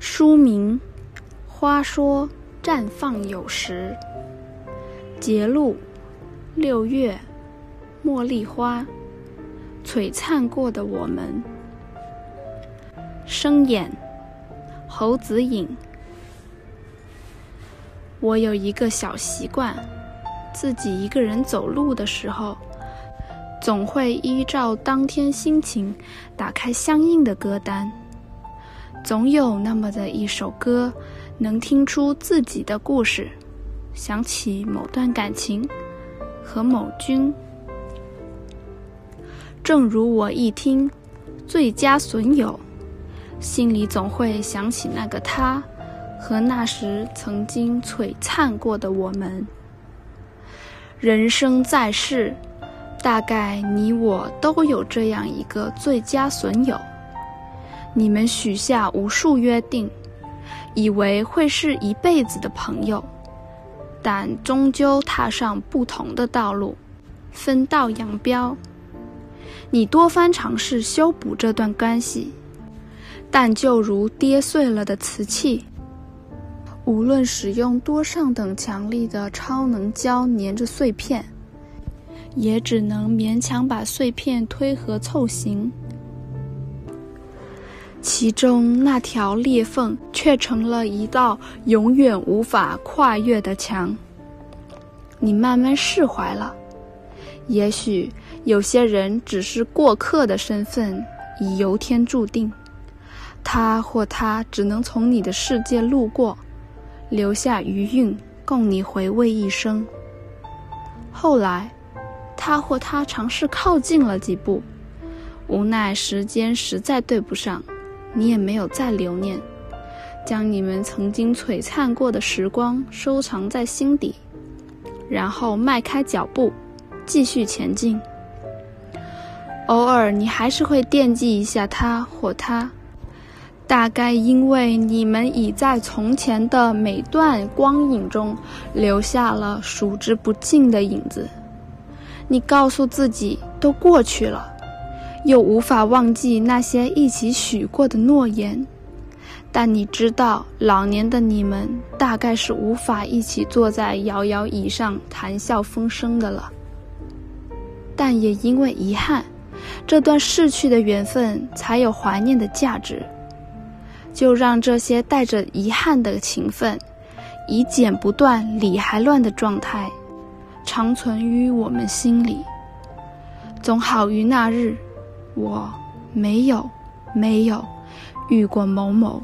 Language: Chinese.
书名《花说绽放有时》，节录：六月，茉莉花，璀璨过的我们。声演：侯子颖。我有一个小习惯，自己一个人走路的时候，总会依照当天心情打开相应的歌单。总有那么的一首歌，能听出自己的故事，想起某段感情和某君。正如我一听《最佳损友》，心里总会想起那个他和那时曾经璀璨过的我们。人生在世，大概你我都有这样一个最佳损友。你们许下无数约定，以为会是一辈子的朋友，但终究踏上不同的道路，分道扬镳。你多番尝试修补这段关系，但就如跌碎了的瓷器，无论使用多上等强力的超能胶粘着碎片，也只能勉强把碎片推合凑形。其中那条裂缝却成了一道永远无法跨越的墙。你慢慢释怀了，也许有些人只是过客的身份已由天注定，他或她只能从你的世界路过，留下余韵供你回味一生。后来，他或她尝试靠近了几步，无奈时间实在对不上。你也没有再留念，将你们曾经璀璨过的时光收藏在心底，然后迈开脚步，继续前进。偶尔你还是会惦记一下他或她，大概因为你们已在从前的每段光影中留下了数之不尽的影子。你告诉自己，都过去了。又无法忘记那些一起许过的诺言，但你知道，老年的你们大概是无法一起坐在摇摇椅上谈笑风生的了。但也因为遗憾，这段逝去的缘分才有怀念的价值。就让这些带着遗憾的情分，以剪不断、理还乱的状态，长存于我们心里，总好于那日。我没有，没有遇过某某。